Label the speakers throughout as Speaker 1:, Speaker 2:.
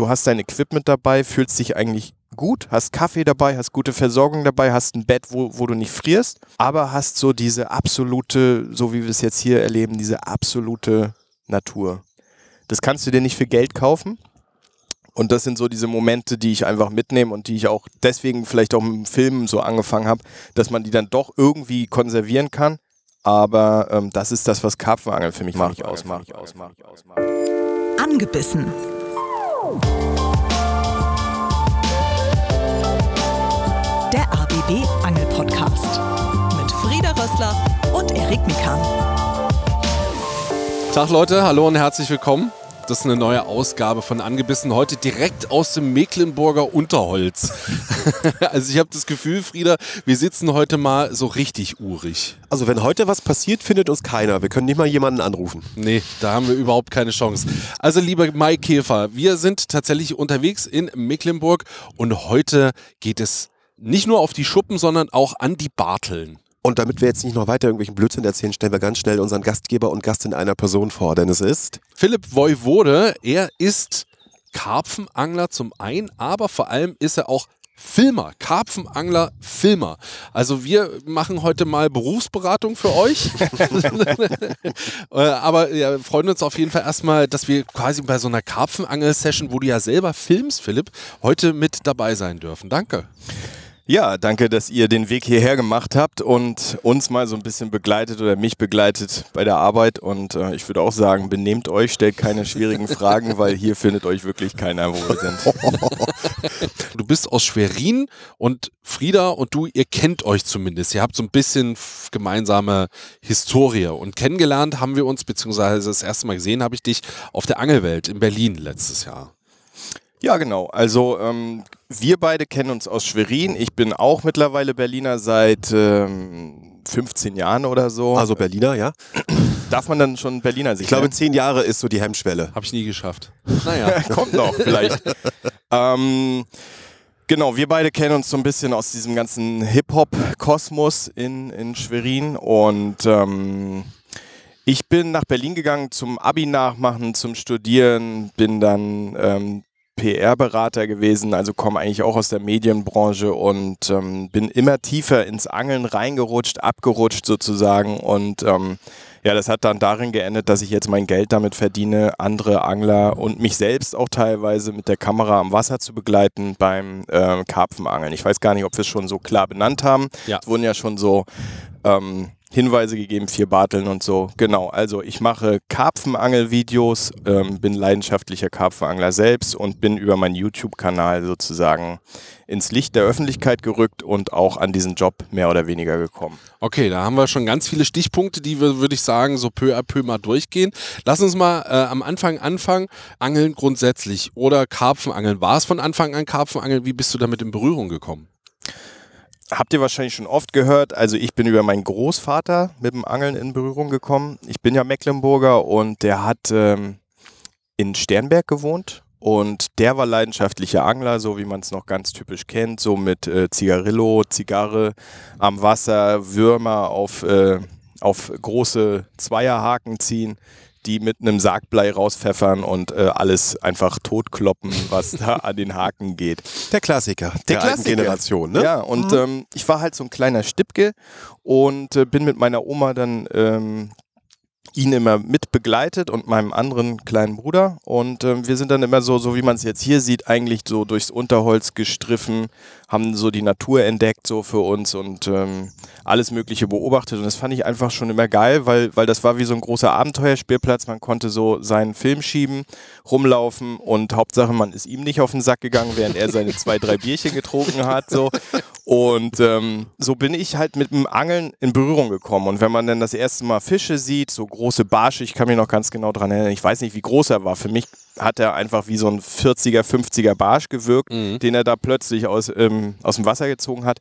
Speaker 1: du hast dein Equipment dabei, fühlst dich eigentlich gut, hast Kaffee dabei, hast gute Versorgung dabei, hast ein Bett, wo, wo du nicht frierst, aber hast so diese absolute, so wie wir es jetzt hier erleben, diese absolute Natur. Das kannst du dir nicht für Geld kaufen. Und das sind so diese Momente, die ich einfach mitnehme und die ich auch deswegen vielleicht auch mit dem Film so angefangen habe, dass man die dann doch irgendwie konservieren kann. Aber ähm, das ist das, was Karpfenangeln für mich macht, ausmacht.
Speaker 2: Angebissen. Der ABB Angel Podcast mit Frieda Rössler und Erik Mikan.
Speaker 3: Tag Leute, hallo und herzlich willkommen. Das ist eine neue Ausgabe von Angebissen. Heute direkt aus dem Mecklenburger Unterholz. also ich habe das Gefühl, Frieda, wir sitzen heute mal so richtig urig.
Speaker 4: Also wenn heute was passiert, findet uns keiner. Wir können nicht mal jemanden anrufen.
Speaker 3: Nee, da haben wir überhaupt keine Chance. Also lieber Mai Käfer, wir sind tatsächlich unterwegs in Mecklenburg und heute geht es nicht nur auf die Schuppen, sondern auch an die Barteln.
Speaker 4: Und damit wir jetzt nicht noch weiter irgendwelchen Blödsinn erzählen, stellen wir ganz schnell unseren Gastgeber und Gast in einer Person vor, denn es ist
Speaker 3: Philipp Voivode. Er ist Karpfenangler zum einen, aber vor allem ist er auch Filmer, Karpfenangler, Filmer. Also wir machen heute mal Berufsberatung für euch. Äh, aber ja, freuen uns auf jeden Fall erstmal, dass wir quasi bei so einer Karpfenangel-Session, wo du ja selber filmst, Philipp, heute mit dabei sein dürfen. Danke.
Speaker 1: Ja, danke, dass ihr den Weg hierher gemacht habt und uns mal so ein bisschen begleitet oder mich begleitet bei der Arbeit. Und äh, ich würde auch sagen, benehmt euch, stellt keine schwierigen Fragen, weil hier findet euch wirklich keiner, wo wir sind.
Speaker 3: Du bist aus Schwerin und Frieda und du, ihr kennt euch zumindest. Ihr habt so ein bisschen gemeinsame Historie. Und kennengelernt haben wir uns, beziehungsweise das erste Mal gesehen habe ich dich auf der Angelwelt in Berlin letztes Jahr.
Speaker 1: Ja, genau. Also ähm, wir beide kennen uns aus Schwerin. Ich bin auch mittlerweile Berliner seit ähm, 15 Jahren oder so.
Speaker 4: also Berliner, ja.
Speaker 1: Darf man dann schon Berliner sich
Speaker 4: Ich glaube,
Speaker 1: nennen?
Speaker 4: zehn Jahre ist so die Hemmschwelle.
Speaker 3: Habe ich nie geschafft. Naja.
Speaker 1: Kommt noch, vielleicht. ähm, genau, wir beide kennen uns so ein bisschen aus diesem ganzen Hip-Hop-Kosmos in, in Schwerin und ähm, ich bin nach Berlin gegangen zum Abi nachmachen, zum Studieren, bin dann ähm, PR-Berater gewesen, also komme eigentlich auch aus der Medienbranche und ähm, bin immer tiefer ins Angeln reingerutscht, abgerutscht sozusagen und ähm, ja, das hat dann darin geendet, dass ich jetzt mein Geld damit verdiene, andere Angler und mich selbst auch teilweise mit der Kamera am Wasser zu begleiten beim äh, Karpfenangeln. Ich weiß gar nicht, ob wir es schon so klar benannt haben.
Speaker 3: Ja.
Speaker 1: Es wurden ja schon so ähm, Hinweise gegeben, vier Barteln und so. Genau, also ich mache Karpfenangel-Videos, ähm, bin leidenschaftlicher Karpfenangler selbst und bin über meinen YouTube-Kanal sozusagen ins Licht der Öffentlichkeit gerückt und auch an diesen Job mehr oder weniger gekommen.
Speaker 3: Okay, da haben wir schon ganz viele Stichpunkte, die wir, würde ich sagen, so peu à peu mal durchgehen. Lass uns mal äh, am Anfang anfangen. Angeln grundsätzlich oder Karpfenangeln. War es von Anfang an Karpfenangeln? Wie bist du damit in Berührung gekommen?
Speaker 1: Habt ihr wahrscheinlich schon oft gehört, also ich bin über meinen Großvater mit dem Angeln in Berührung gekommen. Ich bin ja Mecklenburger und der hat ähm, in Sternberg gewohnt und der war leidenschaftlicher Angler, so wie man es noch ganz typisch kennt, so mit äh, Zigarillo, Zigarre am Wasser, Würmer auf, äh, auf große Zweierhaken ziehen, die mit einem Sargblei rauspfeffern und äh, alles einfach totkloppen, was da an den Haken geht.
Speaker 4: Der Klassiker der, alten Generation, ne?
Speaker 1: Ja, und ähm, ich war halt so ein kleiner Stippke und äh, bin mit meiner Oma dann ähm, ihn immer mit begleitet und meinem anderen kleinen Bruder. Und ähm, wir sind dann immer so, so wie man es jetzt hier sieht, eigentlich so durchs Unterholz gestriffen, haben so die Natur entdeckt so für uns und ähm, alles Mögliche beobachtet. Und das fand ich einfach schon immer geil, weil, weil das war wie so ein großer Abenteuerspielplatz. Man konnte so seinen Film schieben, rumlaufen und Hauptsache, man ist ihm nicht auf den Sack gegangen, während er seine zwei, drei Bierchen getrunken hat. So. Und ähm, so bin ich halt mit dem Angeln in Berührung gekommen. Und wenn man dann das erste Mal Fische sieht, so große Barsche, ich kann mich noch ganz genau dran erinnern, ich weiß nicht, wie groß er war. Für mich hat er einfach wie so ein 40er, 50er Barsch gewirkt, den er da plötzlich aus, ähm, aus dem Wasser gezogen hat.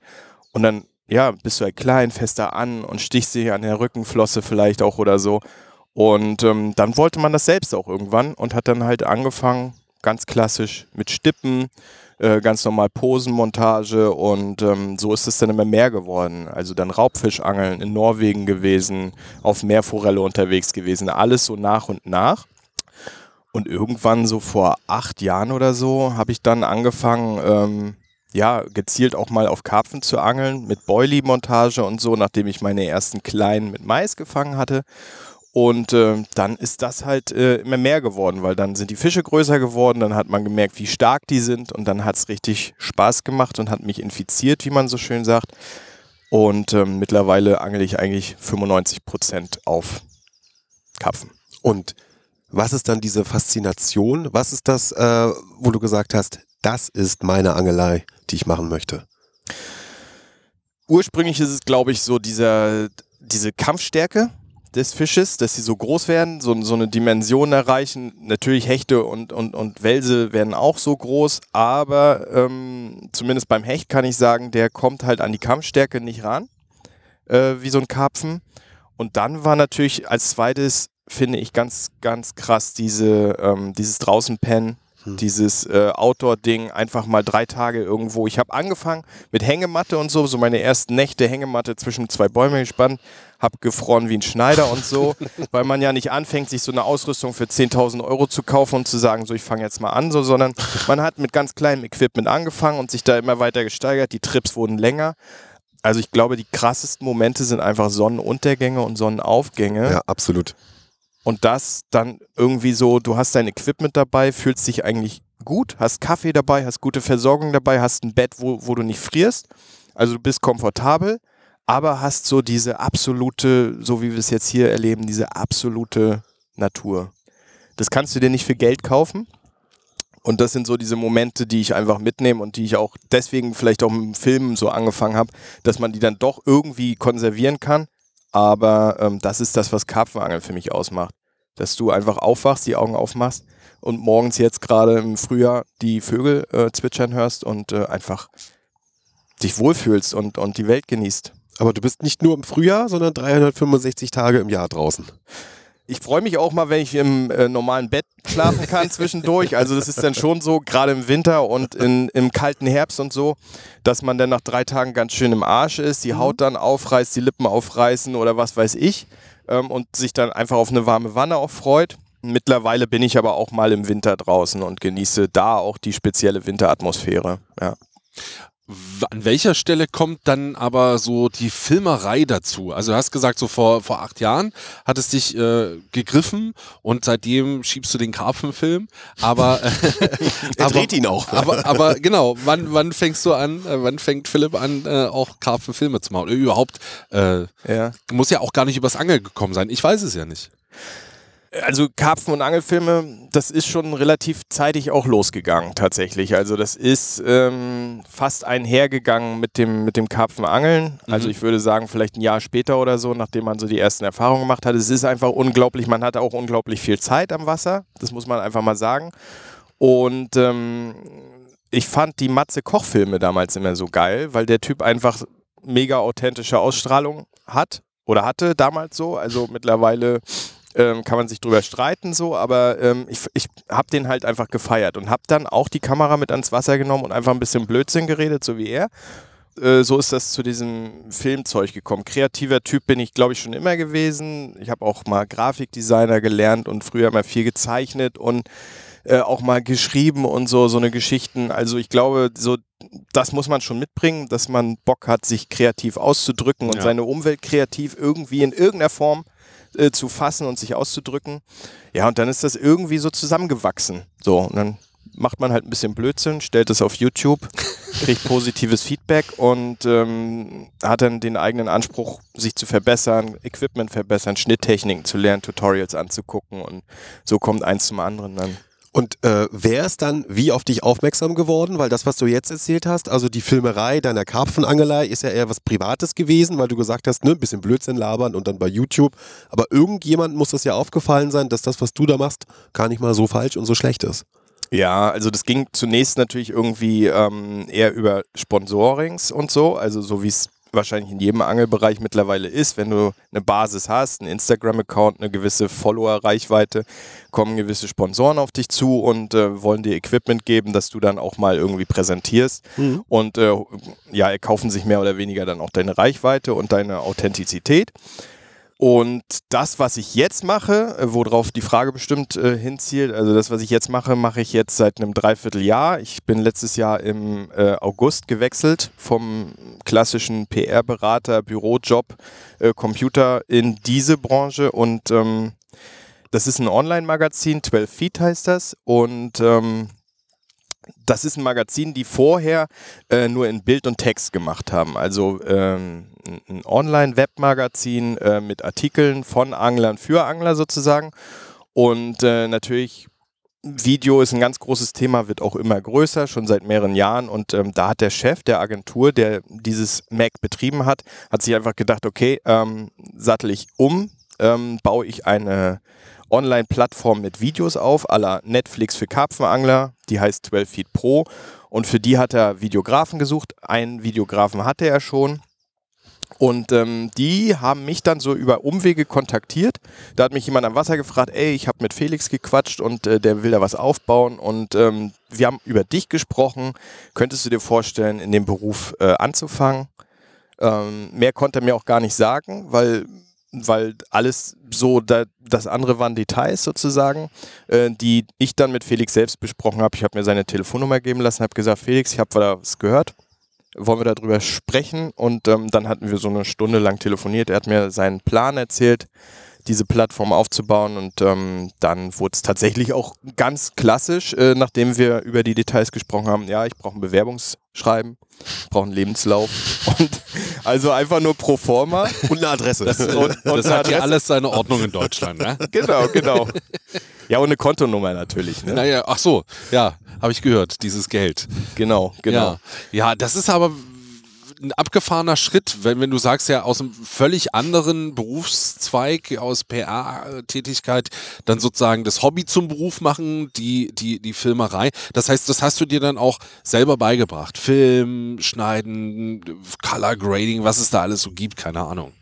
Speaker 1: Und dann, ja, bist du halt klein, fester an und stichst dich an der Rückenflosse vielleicht auch oder so. Und ähm, dann wollte man das selbst auch irgendwann und hat dann halt angefangen, ganz klassisch mit Stippen, äh, ganz normal Posenmontage und ähm, so ist es dann immer mehr geworden. Also dann Raubfischangeln in Norwegen gewesen, auf Meerforelle unterwegs gewesen, alles so nach und nach. Und irgendwann so vor acht Jahren oder so habe ich dann angefangen, ähm, ja, gezielt auch mal auf Karpfen zu angeln mit Boilie-Montage und so, nachdem ich meine ersten kleinen mit Mais gefangen hatte. Und äh, dann ist das halt äh, immer mehr geworden, weil dann sind die Fische größer geworden, dann hat man gemerkt, wie stark die sind und dann hat es richtig Spaß gemacht und hat mich infiziert, wie man so schön sagt. Und ähm, mittlerweile angel ich eigentlich 95 Prozent auf Karpfen.
Speaker 4: Und was ist dann diese Faszination? Was ist das, äh, wo du gesagt hast, das ist meine Angelei, die ich machen möchte?
Speaker 1: Ursprünglich ist es, glaube ich, so dieser, diese Kampfstärke des Fisches, dass sie so groß werden, so, so eine Dimension erreichen. Natürlich Hechte und, und, und Welse werden auch so groß, aber ähm, zumindest beim Hecht kann ich sagen, der kommt halt an die Kampfstärke nicht ran, äh, wie so ein Karpfen. Und dann war natürlich als zweites, finde ich, ganz, ganz krass diese, ähm, dieses Draußenpennen,
Speaker 4: Hm.
Speaker 1: dieses äh, Outdoor-Ding, einfach mal drei Tage irgendwo. Ich habe angefangen mit Hängematte und so, so meine ersten Nächte Hängematte zwischen zwei Bäume gespannt, habe gefroren wie ein Schneider und so, weil man ja nicht anfängt, sich so eine Ausrüstung für 10.000 Euro zu kaufen und zu sagen, so ich fange jetzt mal an, so, sondern man hat mit ganz kleinem Equipment angefangen und sich da immer weiter gesteigert. Die Trips wurden länger. Also ich glaube, die krassesten Momente sind einfach Sonnenuntergänge und Sonnenaufgänge.
Speaker 4: Ja, absolut.
Speaker 1: Und das dann irgendwie so, du hast dein Equipment dabei, fühlst dich eigentlich gut, hast Kaffee dabei, hast gute Versorgung dabei, hast ein Bett, wo, wo du nicht frierst. Also du bist komfortabel, aber hast so diese absolute, so wie wir es jetzt hier erleben, diese absolute Natur. Das kannst du dir nicht für Geld kaufen. Und das sind so diese Momente, die ich einfach mitnehme und die ich auch deswegen vielleicht auch mit dem Film so angefangen habe, dass man die dann doch irgendwie konservieren kann. Aber ähm, das ist das, was Karpfenangeln für mich ausmacht. Dass du einfach aufwachst, die Augen aufmachst und morgens jetzt gerade im Frühjahr die Vögel äh, zwitschern hörst und äh, einfach dich wohlfühlst und, und die Welt genießt.
Speaker 4: Aber du bist nicht nur im Frühjahr, sondern 365 Tage im Jahr draußen.
Speaker 1: Ich freue mich auch mal, wenn ich im äh, normalen Bett schlafen kann zwischendurch. Also das ist dann schon so, gerade im Winter und in, im kalten Herbst und so, dass man dann nach drei Tagen ganz schön im Arsch ist, die Haut dann aufreißt, die Lippen aufreißen oder was weiß ich ähm, und sich dann einfach auf eine warme Wanne auch freut. Mittlerweile bin ich aber auch mal im Winter draußen und genieße da auch die spezielle Winteratmosphäre. Ja.
Speaker 3: An welcher Stelle kommt dann aber so die Filmerei dazu? Also du hast gesagt, so vor, vor acht Jahren hat es dich äh, gegriffen und seitdem schiebst du den Karpfenfilm. Aber, äh,
Speaker 4: Er
Speaker 3: aber,
Speaker 4: dreht ihn auch.
Speaker 3: aber, aber genau, wann, wann fängst du an, äh, wann fängt Philipp an, äh, auch Karpfenfilme zu machen? Oder überhaupt, äh,
Speaker 1: Ja.
Speaker 3: muss ja auch gar nicht übers Angeln gekommen sein. Ich weiß es ja nicht.
Speaker 1: Also Karpfen- und Angelfilme, das ist schon relativ zeitig auch losgegangen tatsächlich. Also das ist ähm, fast einhergegangen mit dem, mit dem Karpfenangeln. Also
Speaker 3: Mhm.
Speaker 1: ich würde sagen, vielleicht ein Jahr später oder so, nachdem man so die ersten Erfahrungen gemacht hat. Es ist einfach unglaublich, man hatte auch unglaublich viel Zeit am Wasser, das muss man einfach mal sagen. Und ähm, ich fand die Matze Koch-Filme damals immer so geil, weil der Typ einfach mega authentische Ausstrahlung hat oder hatte damals so. Also mittlerweile ähm, kann man sich drüber streiten so, aber ähm, ich, ich habe den halt einfach gefeiert und habe dann auch die Kamera mit ans Wasser genommen und einfach ein bisschen Blödsinn geredet, so wie er. Äh, so ist das zu diesem Filmzeug gekommen. Kreativer Typ bin ich, glaube ich, schon immer gewesen. Ich habe auch mal Grafikdesigner gelernt und früher mal viel gezeichnet und äh, auch mal geschrieben und so, so eine Geschichten. Also ich glaube, so das muss man schon mitbringen, dass man Bock hat, sich kreativ auszudrücken und
Speaker 3: Ja.
Speaker 1: seine Umwelt kreativ irgendwie in irgendeiner Form äh, zu fassen und sich auszudrücken. Ja, und dann ist das irgendwie so zusammengewachsen. So, und dann macht man halt ein bisschen Blödsinn, stellt es auf YouTube, kriegt positives Feedback und ähm, hat dann den eigenen Anspruch, sich zu verbessern, Equipment verbessern, Schnitttechniken zu lernen, Tutorials anzugucken und so kommt eins zum anderen dann.
Speaker 4: Und äh, wer ist dann wie auf dich aufmerksam geworden? Weil das, was du jetzt erzählt hast, also die Filmerei deiner Karpfenangelei, ist ja eher was Privates gewesen, weil du gesagt hast, ne, ein bisschen Blödsinn labern und dann bei YouTube. Aber irgendjemand muss das ja aufgefallen sein, dass das, was du da machst, gar nicht mal so falsch und so schlecht ist.
Speaker 1: Ja, also das ging zunächst natürlich irgendwie ähm, eher über Sponsorings und so, also so wie es wahrscheinlich in jedem Angelbereich mittlerweile ist, wenn du eine Basis hast, einen Instagram-Account, eine gewisse Follower-Reichweite, kommen gewisse Sponsoren auf dich zu und äh, wollen dir Equipment geben, dass du dann auch mal irgendwie präsentierst. Und äh, ja, erkaufen sich mehr oder weniger dann auch deine Reichweite und deine Authentizität. Und das, was ich jetzt mache, äh, worauf die Frage bestimmt äh, hinzielt, also das, was ich jetzt mache, mache ich jetzt seit einem Dreivierteljahr. Ich bin letztes Jahr im äh, August gewechselt vom klassischen PR-Berater, Bürojob, äh, Computer in diese Branche und ähm, das ist ein Online-Magazin, 12 Feet heißt das und ähm, das ist ein Magazin, die vorher äh, nur in Bild und Text gemacht haben. Also ähm, ein Online-Webmagazin äh, mit Artikeln von Anglern für Angler sozusagen. Und äh, natürlich, Video ist ein ganz großes Thema, wird auch immer größer, schon seit mehreren Jahren. Und ähm, da hat der Chef der Agentur, der dieses Mac betrieben hat, hat sich einfach gedacht, okay, ähm, sattel ich um, ähm, baue ich eine Online-Plattform mit Videos auf, aller Netflix für Karpfenangler, die heißt 12 Feet Pro. Und für die hat er Videografen gesucht. Einen Videografen hatte er schon. Und ähm, die haben mich dann so über Umwege kontaktiert. Da hat mich jemand am Wasser gefragt, ey, ich habe mit Felix gequatscht und äh, der will da was aufbauen. Und ähm, wir haben über dich gesprochen. Könntest du dir vorstellen, in dem Beruf äh, anzufangen? Ähm, mehr konnte er mir auch gar nicht sagen, weil weil alles so, da, das andere waren Details sozusagen, äh, die ich dann mit Felix selbst besprochen habe. Ich habe mir seine Telefonnummer geben lassen, habe gesagt, Felix, ich habe was gehört, wollen wir darüber sprechen? Und ähm, dann hatten wir so eine Stunde lang telefoniert. Er hat mir seinen Plan erzählt, diese Plattform aufzubauen und ähm, dann wurde es tatsächlich auch ganz klassisch, äh, nachdem wir über die Details gesprochen haben. Ja, ich brauche ein Bewerbungsschreiben, ich brauche einen Lebenslauf und also einfach nur pro forma.
Speaker 4: Und eine Adresse.
Speaker 3: Das, und, und das hat ja alles seine Ordnung in Deutschland, ne?
Speaker 1: Genau, genau. Ja, und eine Kontonummer natürlich. Ne?
Speaker 3: Naja, ach so, ja, habe ich gehört, dieses Geld.
Speaker 1: Genau, genau.
Speaker 3: Ja. ja, das ist aber ein abgefahrener Schritt, wenn, wenn du sagst ja aus einem völlig anderen Berufszweig, aus PR-Tätigkeit, dann sozusagen das Hobby zum Beruf machen, die, die, die Filmerei. Das heißt, das hast du dir dann auch selber beigebracht. Film, Schneiden, Color Grading, was es da alles so gibt, keine Ahnung.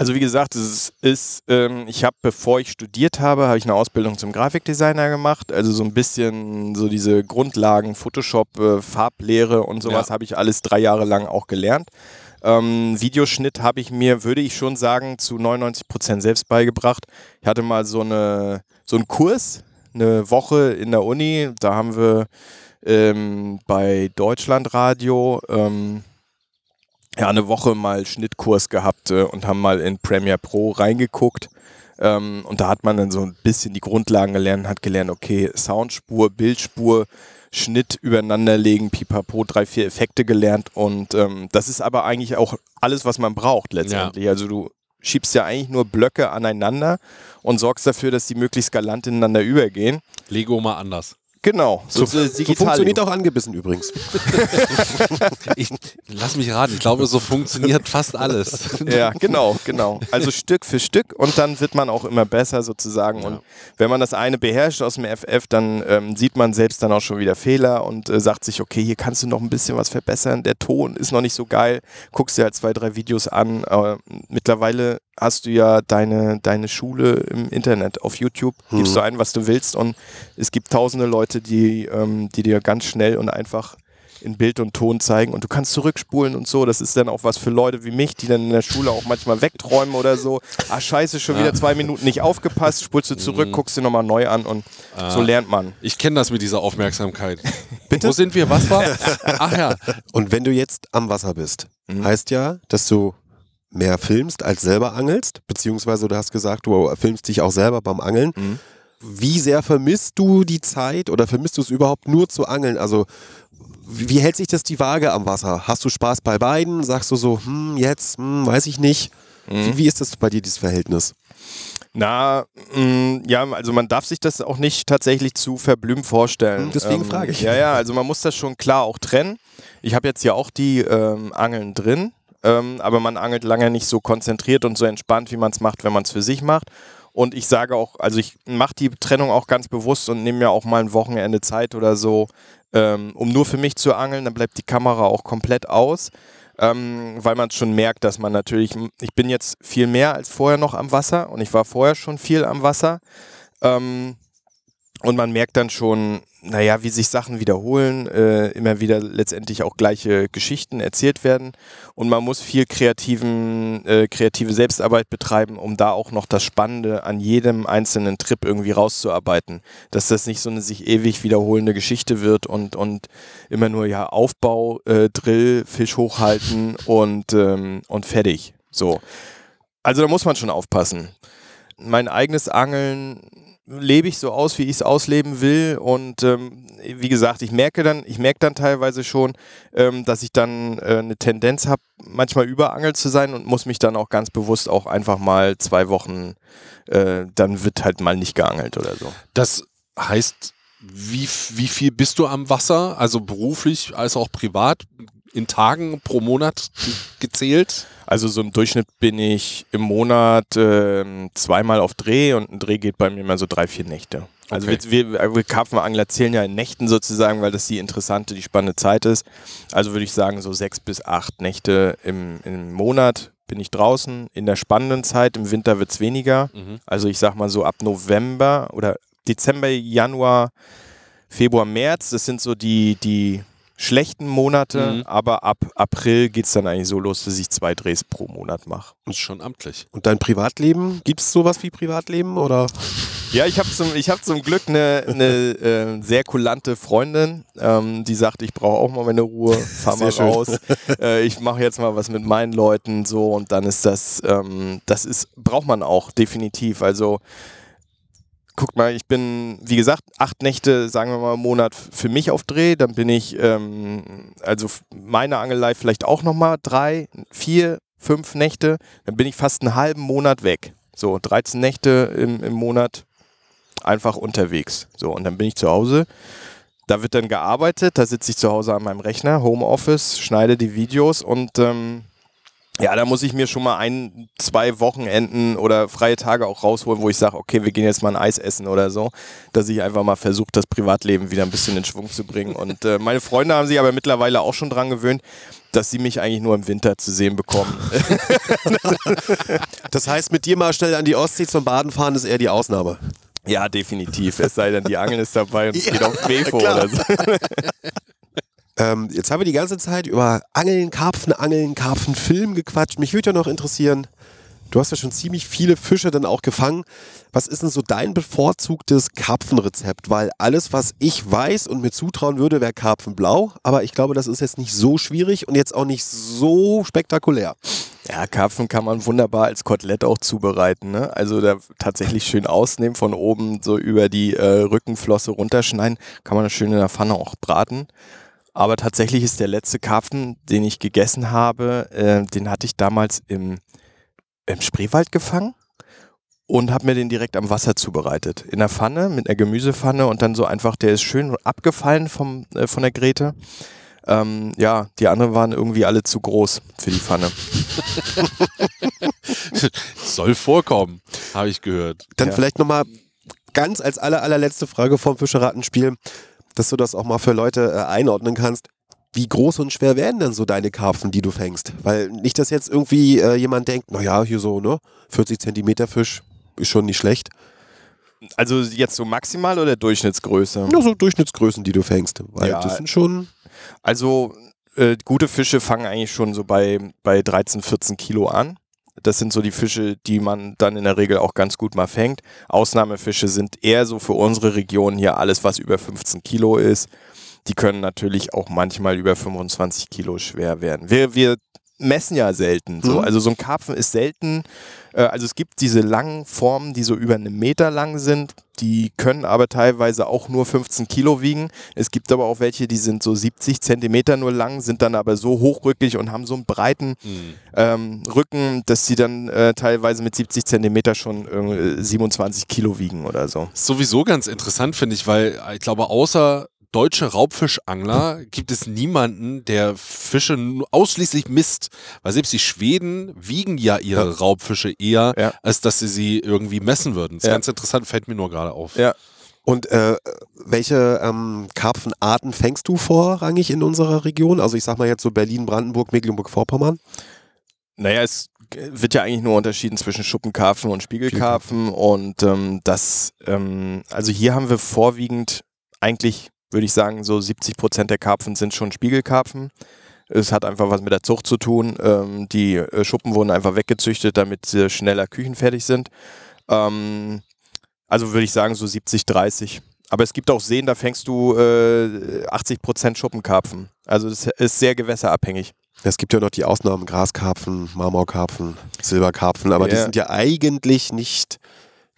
Speaker 1: Also wie gesagt, es ist, ähm, ich habe, bevor ich studiert habe, habe ich eine Ausbildung zum Grafikdesigner gemacht. Also so ein bisschen so diese Grundlagen, Photoshop, äh, Farblehre und sowas ja. habe ich alles drei Jahre lang auch gelernt. Ähm, Videoschnitt habe ich mir, würde ich schon sagen, zu 99 Prozent selbst beigebracht. Ich hatte mal so, eine, so einen Kurs, eine Woche in der Uni. Da haben wir ähm, bei Deutschlandradio ähm, ja, eine Woche mal Schnittkurs gehabt äh, und haben mal in Premiere Pro reingeguckt. Ähm, und da hat man dann so ein bisschen die Grundlagen gelernt, hat gelernt, okay, Soundspur, Bildspur, Schnitt übereinanderlegen, pipapo, drei, vier Effekte gelernt. Und ähm, das ist aber eigentlich auch alles, was man braucht letztendlich. Ja. Also du schiebst ja eigentlich nur Blöcke aneinander und sorgst dafür, dass die möglichst galant ineinander übergehen.
Speaker 3: Lego mal anders.
Speaker 1: Genau,
Speaker 4: so, so, so funktioniert auch angebissen übrigens.
Speaker 3: ich lass mich raten, ich glaube, so funktioniert fast alles.
Speaker 1: ja, genau, genau. Also Stück für Stück und dann wird man auch immer besser sozusagen. Ja. Und wenn man das eine beherrscht aus dem FF, dann ähm, sieht man selbst dann auch schon wieder Fehler und äh, sagt sich, okay, hier kannst du noch ein bisschen was verbessern. Der Ton ist noch nicht so geil. Guckst dir halt zwei, drei Videos an. Aber mittlerweile hast du ja deine, deine Schule im Internet auf YouTube, gibst du hm. ein, was du willst und es gibt tausende Leute, die, ähm, die dir ganz schnell und einfach in Bild und Ton zeigen und du kannst zurückspulen und so. Das ist dann auch was für Leute wie mich, die dann in der Schule auch manchmal wegträumen oder so. Ah, scheiße, schon wieder zwei Minuten nicht aufgepasst, spulst du zurück, mhm. guckst dir nochmal neu an und ah. so lernt man.
Speaker 3: Ich kenne das mit dieser Aufmerksamkeit. Bitte? Wo sind wir? Was war?
Speaker 4: Ach ja. Und wenn du jetzt am Wasser bist, mhm. heißt ja, dass du mehr filmst als selber angelst, beziehungsweise du hast gesagt, du filmst dich auch selber beim Angeln. Mhm. Wie sehr vermisst du die Zeit oder vermisst du es überhaupt nur zu angeln? Also wie hält sich das die Waage am Wasser? Hast du Spaß bei beiden? Sagst du so, hm, jetzt, hm, weiß ich nicht. Mhm. Wie, wie, ist das bei dir, dieses Verhältnis?
Speaker 1: Na, mh, mm, ja, also man darf sich das auch nicht tatsächlich zu verblümt vorstellen. Hm,
Speaker 4: deswegen ähm, frage ich.
Speaker 1: Ja, ja, also man muss das schon klar auch trennen. Ich habe jetzt ja auch die ähm, Angeln drin ähm, aber man angelt lange nicht so konzentriert und so entspannt, wie man es macht, wenn man es für sich macht. Und ich sage auch, also ich mache die Trennung auch ganz bewusst und nehme mir auch mal ein Wochenende Zeit oder so, ähm, um nur für mich zu angeln. Dann bleibt die Kamera auch komplett aus, ähm, weil man schon merkt, dass man natürlich, ich bin jetzt viel mehr als vorher noch am Wasser und ich war vorher schon viel am Wasser. Ähm, und man merkt dann schon, naja, wie sich Sachen wiederholen, äh, immer wieder letztendlich auch gleiche Geschichten erzählt werden und man muss viel kreativen, äh, kreative Selbstarbeit betreiben, um da auch noch das Spannende an jedem einzelnen Trip irgendwie rauszuarbeiten, dass das nicht so eine sich ewig wiederholende Geschichte wird und, und immer nur ja Aufbau, äh, Drill, Fisch hochhalten und, ähm, und fertig. So. Also da muss man schon aufpassen. Mein eigenes Angeln lebe ich so aus, wie ich es ausleben will. Und ähm, wie gesagt, ich merke dann, ich merke dann teilweise schon, ähm, dass ich dann äh, eine Tendenz habe, manchmal überangelt zu sein und muss mich dann auch ganz bewusst auch einfach mal zwei Wochen, äh, dann wird halt mal nicht geangelt oder so.
Speaker 3: Das heißt, wie, wie viel bist du am Wasser, also beruflich als auch privat, in Tagen pro Monat gezählt?
Speaker 1: Also so im Durchschnitt bin ich im Monat äh, zweimal auf Dreh und ein Dreh geht bei mir immer so drei, vier Nächte. Also
Speaker 3: Okay.
Speaker 1: wir, wir, wir Karpfenangler zählen ja in Nächten sozusagen, weil das die interessante, die spannende Zeit ist. Also würde ich sagen, so sechs bis acht Nächte im, im Monat bin ich draußen. In der spannenden Zeit, im Winter wird es weniger.
Speaker 3: Mhm.
Speaker 1: Also ich sag mal so ab November oder Dezember, Januar, Februar, März, das sind so die, die schlechten Monate,
Speaker 3: Mhm.
Speaker 1: aber ab April geht es dann eigentlich so los, dass ich zwei Drehs pro Monat mache.
Speaker 3: Das ist schon amtlich.
Speaker 4: Und dein Privatleben? Gibt es sowas wie Privatleben oder?
Speaker 1: Ja, ich habe zum, ich hab zum Glück eine, eine äh, sehr kulante Freundin, ähm, die sagt, ich brauche auch mal meine Ruhe, fahr mal
Speaker 4: Sehr schön.
Speaker 1: raus. Äh, ich mache jetzt mal was mit meinen Leuten so und dann ist das, ähm, das ist, braucht man auch definitiv. Also guck mal, ich bin, wie gesagt, acht Nächte, sagen wir mal, im Monat für mich auf Dreh. Dann bin ich, ähm, also meine Angelei vielleicht auch nochmal drei, vier, fünf Nächte. Dann bin ich fast einen halben Monat weg. So, 13 Nächte im, im Monat einfach unterwegs. So, und dann bin ich zu Hause. Da wird dann gearbeitet, da sitze ich zu Hause an meinem Rechner, Homeoffice, schneide die Videos und ähm, ja, da muss ich mir schon mal ein, zwei Wochenenden oder freie Tage auch rausholen, wo ich sage, okay, wir gehen jetzt mal ein Eis essen oder so, dass ich einfach mal versuche, das Privatleben wieder ein bisschen in Schwung zu bringen. Und äh, meine Freunde haben sich aber mittlerweile auch schon dran gewöhnt, dass sie mich eigentlich nur im Winter zu sehen bekommen.
Speaker 4: Das heißt, mit dir mal schnell an die Ostsee zum Baden fahren ist eher die Ausnahme.
Speaker 1: ja, definitiv. Es sei denn, die Angel ist dabei und es
Speaker 4: Ja,
Speaker 1: geht auf Befo oder so.
Speaker 4: Ähm, jetzt haben wir die ganze Zeit über Angeln, Karpfen, Angeln, Karpfen, Film gequatscht. Mich würde ja noch interessieren, du hast ja schon ziemlich viele Fische dann auch gefangen. Was ist denn so dein bevorzugtes Karpfenrezept? Weil alles, was ich weiß und mir zutrauen würde, wäre Karpfenblau. Aber ich glaube, das ist jetzt nicht so schwierig und jetzt auch nicht so spektakulär.
Speaker 1: Ja, Karpfen kann man wunderbar als Kotelett auch zubereiten. Ne? Also da tatsächlich schön ausnehmen, von oben so über die äh, Rückenflosse runterschneiden, kann man das schön in der Pfanne auch braten. Aber tatsächlich ist der letzte Karpfen, den ich gegessen habe, äh, den hatte ich damals im, im Spreewald gefangen und habe mir den direkt am Wasser zubereitet. In der Pfanne, mit einer Gemüsepfanne und dann so einfach, der ist schön abgefallen vom, äh, von der Grete. Ähm, ja, die anderen waren irgendwie alle zu groß für die Pfanne.
Speaker 3: Soll vorkommen, habe ich gehört.
Speaker 4: Dann
Speaker 1: Ja.
Speaker 4: vielleicht nochmal ganz als aller, allerletzte Frage vom Fischerattenspiel, dass du das auch mal für Leute äh, einordnen kannst. Wie groß und schwer werden denn so deine Karpfen, die du fängst? Weil nicht, dass jetzt irgendwie äh, jemand denkt, naja, hier so, ne, 40 Zentimeter Fisch ist schon nicht schlecht.
Speaker 1: Also jetzt so maximal oder Durchschnittsgröße?
Speaker 4: Nur so Durchschnittsgrößen, die du fängst. Weil
Speaker 1: Ja.
Speaker 4: das sind schon.
Speaker 1: Also äh, gute Fische fangen eigentlich schon so bei, bei 13, 14 Kilo an. Das sind so die Fische, die man dann in der Regel auch ganz gut mal fängt. Ausnahmefische sind eher so für unsere Region hier alles, was über 15 Kilo ist. Die können natürlich auch manchmal über 25 Kilo schwer werden. Wir, wir messen ja selten. So.
Speaker 4: Mhm.
Speaker 1: Also so ein Karpfen ist selten. Äh, also es gibt diese langen Formen, die so über einen Meter lang sind. Die können aber teilweise auch nur 15 Kilo wiegen. Es gibt aber auch welche, die sind so 70 Zentimeter nur lang, sind dann aber so hochrückig und haben so einen breiten
Speaker 3: Hm.
Speaker 1: ähm, Rücken, dass sie dann äh, teilweise mit 70 Zentimeter schon äh, 27 Kilo wiegen oder so.
Speaker 3: Sowieso ganz interessant, finde ich, weil ich glaube, außer deutsche Raubfischangler gibt es niemanden, der Fische nur ausschließlich misst. Weil selbst die Schweden wiegen ja ihre
Speaker 4: Ja.
Speaker 3: Raubfische eher,
Speaker 1: Ja.
Speaker 3: als dass sie sie irgendwie messen würden. Das ist
Speaker 1: Ja.
Speaker 3: ganz interessant, fällt mir nur gerade auf.
Speaker 1: Ja.
Speaker 4: Und äh, welche ähm, Karpfenarten fängst du vorrangig in unserer Region? Also ich sag mal jetzt so Berlin, Brandenburg, Mecklenburg-Vorpommern.
Speaker 1: Naja, es wird ja eigentlich nur unterschieden zwischen Schuppenkarpfen und Spiegelkarpfen und ähm, das, ähm, also hier haben wir vorwiegend eigentlich würde ich sagen, so 70 Prozent der Karpfen sind schon Spiegelkarpfen. Es hat einfach was mit der Zucht zu tun. Ähm, die äh, Schuppen wurden einfach weggezüchtet, damit sie schneller küchenfertig sind. Ähm, also würde ich sagen so 70, 30. Aber es gibt auch Seen, da fängst du äh, 80 Prozent Schuppenkarpfen. Also das ist sehr gewässerabhängig.
Speaker 4: Es gibt ja noch die Ausnahmen, Graskarpfen, Marmorkarpfen, Silberkarpfen, aber die
Speaker 1: Ja.
Speaker 4: sind ja eigentlich nicht,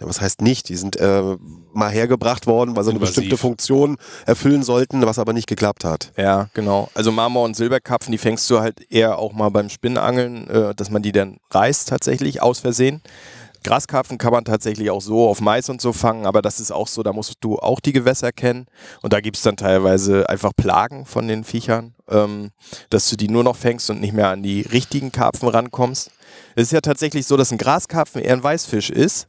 Speaker 4: ja, was heißt nicht, die sind äh, mal hergebracht worden, weil sie eine
Speaker 3: Invasiv.
Speaker 4: bestimmte Funktion erfüllen sollten, was aber nicht geklappt hat.
Speaker 1: Ja, genau. Also Marmor- und Silberkarpfen, die fängst du halt eher auch mal beim Spinnangeln, äh, dass man die dann reißt tatsächlich aus Versehen. Graskarpfen kann man tatsächlich auch so auf Mais und so fangen, aber das ist auch so, da musst du auch die Gewässer kennen. Und da gibt es dann teilweise einfach Plagen von den Viechern, ähm, dass du die nur noch fängst und nicht mehr an die richtigen Karpfen rankommst. Es ist ja tatsächlich so, dass ein Graskarpfen eher ein Weißfisch ist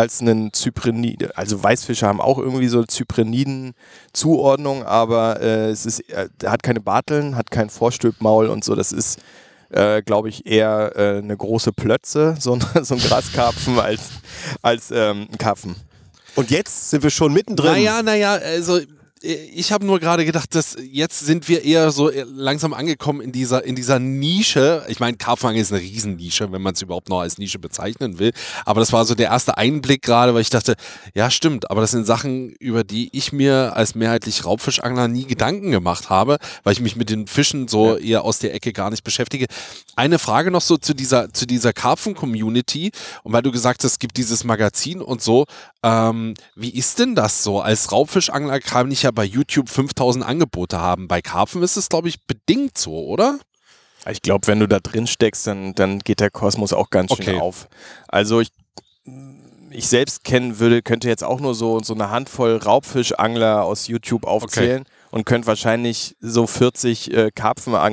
Speaker 1: als ein Zyprenid. Also Weißfische haben auch irgendwie so Zypreniden-Zuordnung, aber äh, es ist, äh, hat keine Barteln, hat kein Vorstülpmaul und so. Das ist, äh, glaube ich, eher äh, eine große Plötze, so ein, so ein Graskarpfen als, als ähm, ein Karpfen.
Speaker 4: Und jetzt sind wir schon mittendrin.
Speaker 3: Naja, naja, also ich habe nur gerade gedacht, dass jetzt sind wir eher so langsam angekommen in dieser, in dieser Nische. Ich meine, Karpfenangeln ist eine Riesennische, wenn man es überhaupt noch als Nische bezeichnen will. Aber das war so der erste Einblick gerade, weil ich dachte, ja stimmt, aber das sind Sachen, über die ich mir als mehrheitlich Raubfischangler nie Gedanken gemacht habe, weil ich mich mit den Fischen so eher aus der Ecke gar nicht beschäftige. Eine Frage noch so zu dieser, zu dieser Karpfen-Community und weil du gesagt hast, es gibt dieses Magazin und so, ähm, wie ist denn das so? Als Raubfischangler kann ich ja bei YouTube 5000 Angebote haben. Bei Karpfen ist es, glaube ich, bedingt so, oder?
Speaker 1: Ich glaube, wenn du da drin steckst, dann, dann geht der Kosmos auch ganz schön
Speaker 3: Okay.
Speaker 1: auf. Also ich, ich selbst kennen würde, könnte jetzt auch nur so, so eine Handvoll Raubfischangler aus YouTube aufzählen und könnte wahrscheinlich so 40 äh,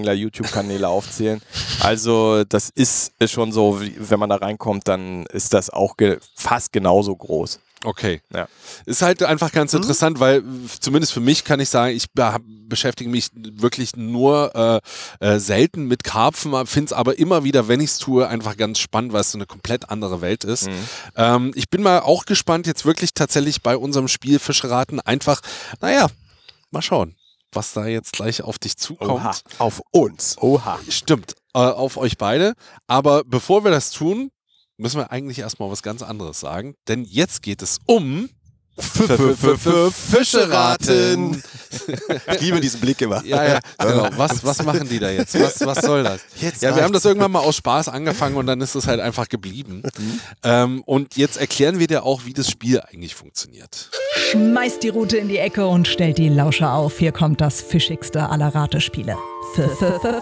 Speaker 1: Karpfenangler-YouTube-Kanäle aufzählen. Also das ist schon so, wie- wenn man da reinkommt, dann ist das auch ge fast genauso groß.
Speaker 3: Okay.
Speaker 1: Ja.
Speaker 3: Ist halt einfach ganz interessant, weil zumindest für mich kann ich sagen, ich be beschäftige mich wirklich nur äh, äh, selten mit Karpfen, finde es aber immer wieder, wenn ich es tue, einfach ganz spannend, weil es so eine komplett andere Welt ist. Ähm, ich bin mal auch gespannt, jetzt wirklich tatsächlich bei unserem Spiel Fischeraten einfach, naja, mal schauen, was da jetzt gleich auf dich zukommt.
Speaker 1: Oha.
Speaker 4: Auf uns.
Speaker 1: Oha.
Speaker 3: Stimmt, äh, auf euch beide. Aber bevor wir das tun, müssen wir eigentlich erstmal was ganz anderes sagen. Denn jetzt geht es um
Speaker 4: Fischeraten. Ich liebe diesen Blick immer.
Speaker 3: Ja, ja, genau. Was, was machen die da jetzt? Was, was soll das?
Speaker 4: Jetzt
Speaker 3: ja, wir haben das irgendwann mal aus Spaß angefangen und dann ist es halt einfach geblieben. Ähm, und jetzt erklären wir dir auch, wie das Spiel eigentlich funktioniert.
Speaker 2: Schmeißt die Rute in die Ecke und stellt die Lauscher auf. Hier kommt das fischigste aller Ratespiele. F -f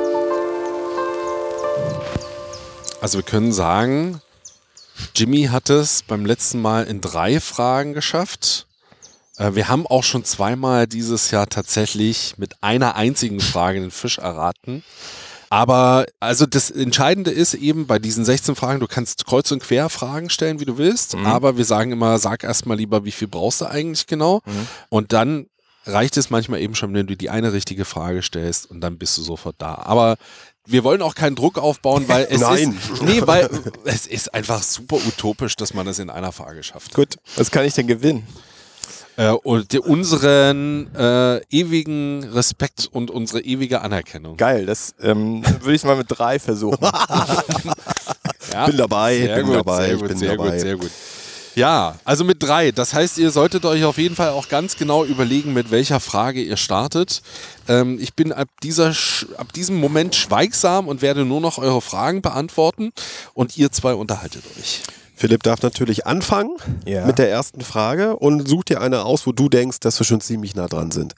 Speaker 3: Also wir können sagen, Jimmy hat es beim letzten Mal in drei Fragen geschafft. Äh, Wir haben auch schon zweimal dieses Jahr tatsächlich mit einer einzigen Frage den Fisch erraten. Aber also das Entscheidende ist eben bei diesen 16 Fragen, du kannst kreuz und quer Fragen stellen, wie du willst, aber wir sagen immer, sag erstmal lieber, wie viel brauchst du eigentlich genau? Und dann reicht es manchmal eben schon, wenn du die eine richtige Frage stellst und dann bist du sofort da. Aber wir wollen auch keinen Druck aufbauen, weil es
Speaker 4: Nein.
Speaker 3: ist nee, weil es ist einfach super utopisch, dass man das in einer Frage schafft.
Speaker 1: Gut, was kann ich denn gewinnen?
Speaker 3: Äh, und die, unseren äh, ewigen Respekt und unsere ewige Anerkennung.
Speaker 1: Geil, das ähm, würde ich mal mit drei versuchen.
Speaker 3: Ja,
Speaker 4: Bin dabei,
Speaker 3: sehr
Speaker 4: bin
Speaker 3: gut,
Speaker 4: dabei,
Speaker 3: sehr
Speaker 4: ich
Speaker 3: gut,
Speaker 4: bin
Speaker 3: sehr
Speaker 4: dabei.
Speaker 3: gut, sehr gut. Ja, also mit drei. Das heißt, ihr solltet euch auf jeden Fall auch ganz genau überlegen, mit welcher Frage ihr startet. Ähm, ich bin ab, dieser, ab diesem Moment schweigsam und werde nur noch eure Fragen beantworten und ihr zwei unterhaltet euch.
Speaker 4: Philipp darf natürlich anfangen
Speaker 1: Ja.
Speaker 4: mit der ersten Frage und such dir eine aus, wo du denkst, dass wir schon ziemlich nah dran sind.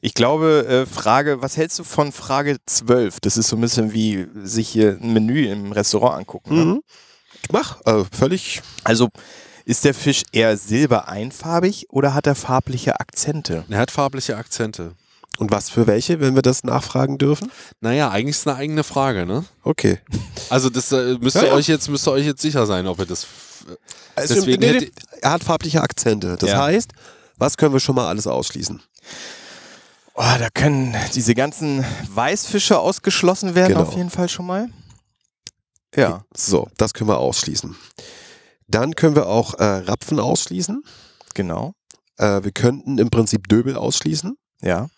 Speaker 1: Ich glaube, äh, Frage, was hältst du von Frage 12? Das ist so ein bisschen wie sich hier ein Menü im Restaurant angucken. Ne?
Speaker 4: Mach, äh, völlig.
Speaker 1: Also ist der Fisch eher silbereinfarbig oder hat er farbliche Akzente?
Speaker 3: Er hat farbliche Akzente.
Speaker 4: Und was für welche, wenn wir das nachfragen dürfen?
Speaker 3: Naja, eigentlich ist eine eigene Frage, ne?
Speaker 4: Okay.
Speaker 3: Also das äh, müsst ihr
Speaker 4: Ja,
Speaker 3: euch jetzt müsst ihr euch jetzt sicher sein, ob ihr das.
Speaker 4: Also,
Speaker 3: Deswegen
Speaker 4: nee, nee, er hat farbliche Akzente. Das
Speaker 1: Ja.
Speaker 4: heißt, was können wir schon mal alles ausschließen?
Speaker 1: Oh, da können diese ganzen Weißfische ausgeschlossen werden,
Speaker 4: Genau.
Speaker 1: auf jeden Fall schon mal. Ja.
Speaker 4: So, das können wir ausschließen. Dann können wir auch äh, Rapfen ausschließen.
Speaker 1: Genau.
Speaker 4: Äh, wir könnten im Prinzip Döbel ausschließen.
Speaker 1: Ja.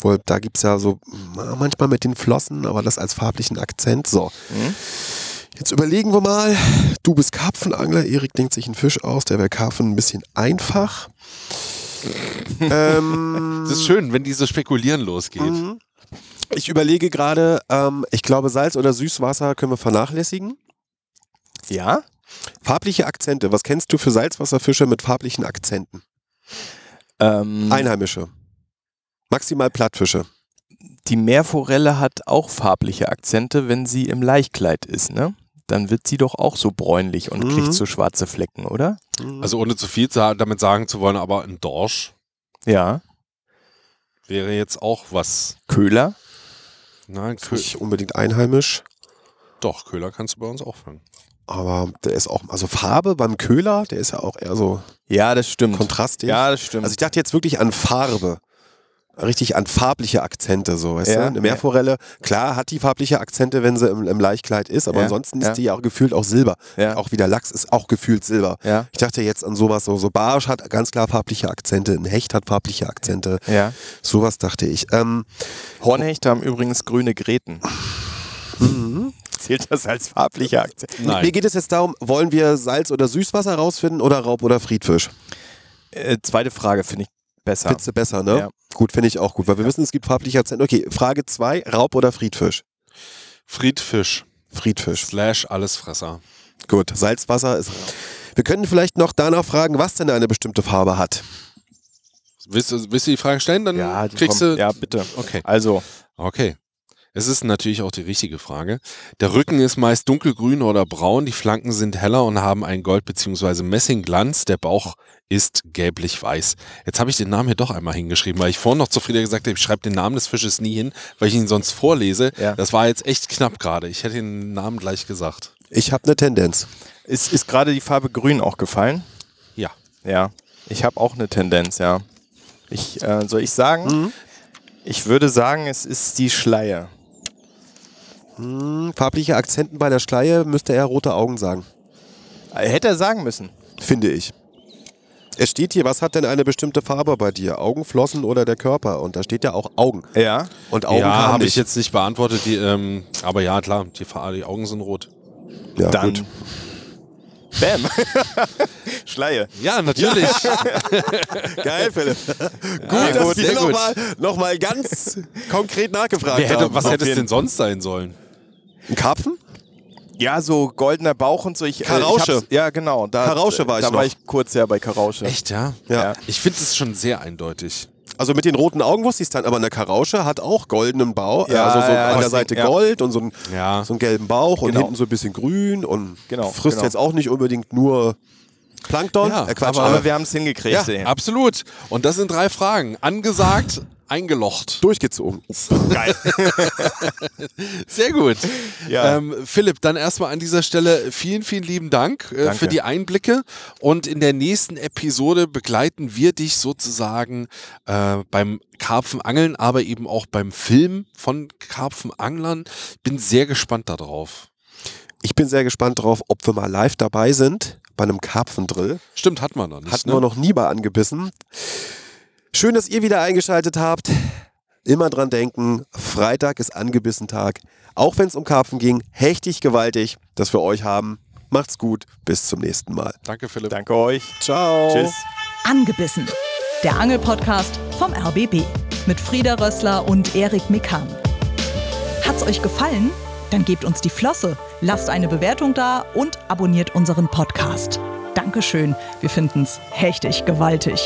Speaker 4: Wohl, da gibt es ja so ma- manchmal mit den Flossen, aber das als farblichen Akzent. So,
Speaker 1: Mhm.
Speaker 4: jetzt überlegen wir mal. Du bist Karpfenangler, Erik denkt sich einen Fisch aus, der wäre Karpfen ein bisschen einfach. ähm,
Speaker 3: Das ist schön, wenn diese Spekulieren losgeht.
Speaker 4: Mhm. Ich überlege gerade, ähm, ich glaube, Salz- oder Süßwasser können wir vernachlässigen.
Speaker 1: Ja?
Speaker 4: Farbliche Akzente. Was kennst du für Salzwasserfische mit farblichen Akzenten?
Speaker 1: Ähm,
Speaker 4: Einheimische. Maximal Plattfische.
Speaker 1: die Meerforelle hat auch farbliche Akzente, wenn sie im Laichkleid ist, ne? Dann wird sie doch auch so bräunlich und
Speaker 4: Mhm.
Speaker 1: kriegt so schwarze Flecken, oder?
Speaker 3: Also ohne zu viel damit sagen zu wollen, aber ein Dorsch
Speaker 1: Ja.
Speaker 3: wäre jetzt auch was.
Speaker 1: Köhler?
Speaker 3: Nein, Kö
Speaker 4: nicht unbedingt einheimisch,
Speaker 3: doch, Köhler kannst du bei uns auch fangen.
Speaker 4: aber der ist auch, also Farbe beim Köhler, der ist ja auch eher so
Speaker 1: Ja, das stimmt.
Speaker 4: kontrastig.
Speaker 1: Ja, das stimmt.
Speaker 4: Also ich dachte jetzt wirklich an Farbe. Richtig an farbliche Akzente, so, weißt
Speaker 1: Ja,
Speaker 4: du? Eine Meerforelle, klar, hat die farbliche Akzente, wenn sie im, im Laichkleid ist, aber
Speaker 1: Ja,
Speaker 4: ansonsten
Speaker 1: ja.
Speaker 4: ist die ja auch gefühlt auch Silber.
Speaker 1: Ja.
Speaker 4: Auch wieder Lachs ist auch gefühlt Silber.
Speaker 1: ja.
Speaker 4: Ich dachte jetzt an sowas, so, so Barsch hat ganz klar farbliche Akzente, ein Hecht hat farbliche Akzente.
Speaker 1: Ja.
Speaker 4: Sowas dachte ich. Ähm,
Speaker 1: Hornhechte haben übrigens grüne Gräten. Zählt das als farbliche Akzent?
Speaker 4: Mir
Speaker 3: Nein.
Speaker 4: geht es jetzt darum, wollen wir Salz- oder Süßwasser rausfinden oder Raub- oder Friedfisch?
Speaker 1: Äh, zweite Frage finde ich besser.
Speaker 4: Findest du besser, ne?
Speaker 1: Ja.
Speaker 4: Gut, finde ich auch gut, weil wir wissen, es gibt farbliche Akzente. Okay, Frage 2, Raub- oder Friedfisch?
Speaker 3: Friedfisch
Speaker 4: Friedfisch.
Speaker 3: slash Allesfresser.
Speaker 4: Gut, Salzwasser ist. Wir können vielleicht noch danach fragen, was denn eine bestimmte Farbe hat.
Speaker 3: Willst du, willst du die Frage stellen? Dann
Speaker 1: Ja,
Speaker 3: kriegst
Speaker 1: kommen-
Speaker 3: du.
Speaker 1: Ja, bitte.
Speaker 3: Okay.
Speaker 1: Also,
Speaker 3: Okay. Es ist natürlich auch die richtige Frage. Der Rücken ist meist dunkelgrün oder braun, die Flanken sind heller und haben einen Gold- bzw. Messingglanz. Der Bauch ist gelblich-weiß. Jetzt habe ich den Namen hier doch einmal hingeschrieben, weil ich vorhin noch zu Frieda gesagt habe, ich schreibe den Namen des Fisches nie hin, weil ich ihn sonst vorlese.
Speaker 1: Ja.
Speaker 3: Das war jetzt echt knapp gerade. Ich hätte den Namen gleich gesagt.
Speaker 4: Ich habe eine Tendenz.
Speaker 1: ist, ist gerade die Farbe grün auch gefallen?
Speaker 3: Ja.
Speaker 1: Ja. Ich habe auch eine Tendenz, ja. Ich, äh, soll ich sagen?
Speaker 4: Mhm.
Speaker 1: Ich würde sagen, es ist die Schleie.
Speaker 4: Hm, farbliche Akzenten bei der Schleie müsste er rote Augen sagen,
Speaker 1: Hätte er sagen müssen.
Speaker 4: finde ich. Es steht hier, was hat denn eine bestimmte Farbe bei dir? Augen, Flossen oder der Körper? Und da steht ja auch Augen.
Speaker 1: Ja.
Speaker 4: Und Augen
Speaker 3: ja, habe ich jetzt nicht beantwortet. Die, ähm, aber ja, klar, die, die Augen sind rot.
Speaker 4: ja,
Speaker 1: Dann.
Speaker 4: gut.
Speaker 1: Bam. Schleie.
Speaker 3: Ja, natürlich.
Speaker 4: Geil, Philipp.
Speaker 3: gut,
Speaker 4: Gut, dass
Speaker 3: sehr
Speaker 4: wir
Speaker 3: gut.
Speaker 4: nochmal noch mal ganz konkret nachgefragt
Speaker 3: Wer hätte,
Speaker 4: haben.
Speaker 3: was hätte es denn sonst sein sollen?
Speaker 4: Ein Karpfen?
Speaker 1: Ja, so goldener Bauch und so. Ich, äh,
Speaker 4: Karausche.
Speaker 1: ich ja, genau. Da,
Speaker 4: Karausche war ich
Speaker 1: Da
Speaker 4: noch.
Speaker 1: war ich kurz ja bei Karausche.
Speaker 3: Echt, ja?
Speaker 4: Ja.
Speaker 3: Ich finde es schon sehr eindeutig.
Speaker 4: Also mit den roten Augen wusste ich es dann, aber eine Karausche hat auch goldenen Bauch.
Speaker 1: Ja,
Speaker 4: also so
Speaker 1: ja,
Speaker 4: an der Seite
Speaker 1: ja.
Speaker 4: Gold und so, ein,
Speaker 3: Ja.
Speaker 4: so einen gelben Bauch und
Speaker 1: Genau.
Speaker 4: hinten so ein bisschen grün und
Speaker 1: Genau,
Speaker 4: frisst
Speaker 1: genau.
Speaker 4: jetzt auch nicht unbedingt nur Plankton.
Speaker 3: Ja,
Speaker 4: äh, Quatsch,
Speaker 3: aber-
Speaker 1: Aber wir haben es hingekriegt.
Speaker 3: Ja, absolut. Und das sind drei Fragen. Angesagt, eingelocht.
Speaker 4: durchgezogen.
Speaker 1: Geil.
Speaker 3: Sehr gut.
Speaker 1: Ja.
Speaker 3: Ähm, Philipp, dann erstmal an dieser Stelle vielen, vielen lieben Dank äh, für die Einblicke. Und in der nächsten Episode begleiten wir dich sozusagen äh, beim Karpfenangeln, aber eben auch beim Film von Karpfenanglern. Bin sehr gespannt darauf.
Speaker 4: Ich bin sehr gespannt drauf, ob wir mal live dabei sind bei einem Karpfendrill.
Speaker 3: Stimmt, hat man noch nicht.
Speaker 4: Hatten
Speaker 3: ne?
Speaker 4: wir noch nie bei angebissen. Schön, dass ihr wieder eingeschaltet habt. Immer dran denken, Freitag ist angebissen Tag. Auch wenn es um Karpfen ging, hechtig gewaltig, dass wir euch haben. Macht's gut, bis zum nächsten Mal.
Speaker 3: Danke, Philipp.
Speaker 1: Danke euch.
Speaker 4: Ciao.
Speaker 1: Tschüss.
Speaker 2: Angebissen. Der Angelpodcast vom RBB mit Frieda Rössler und Erik Mikan. Hat's euch gefallen? Dann gebt uns die Flosse, lasst eine Bewertung da und abonniert unseren Podcast. Dankeschön, wir finden's hechtig gewaltig.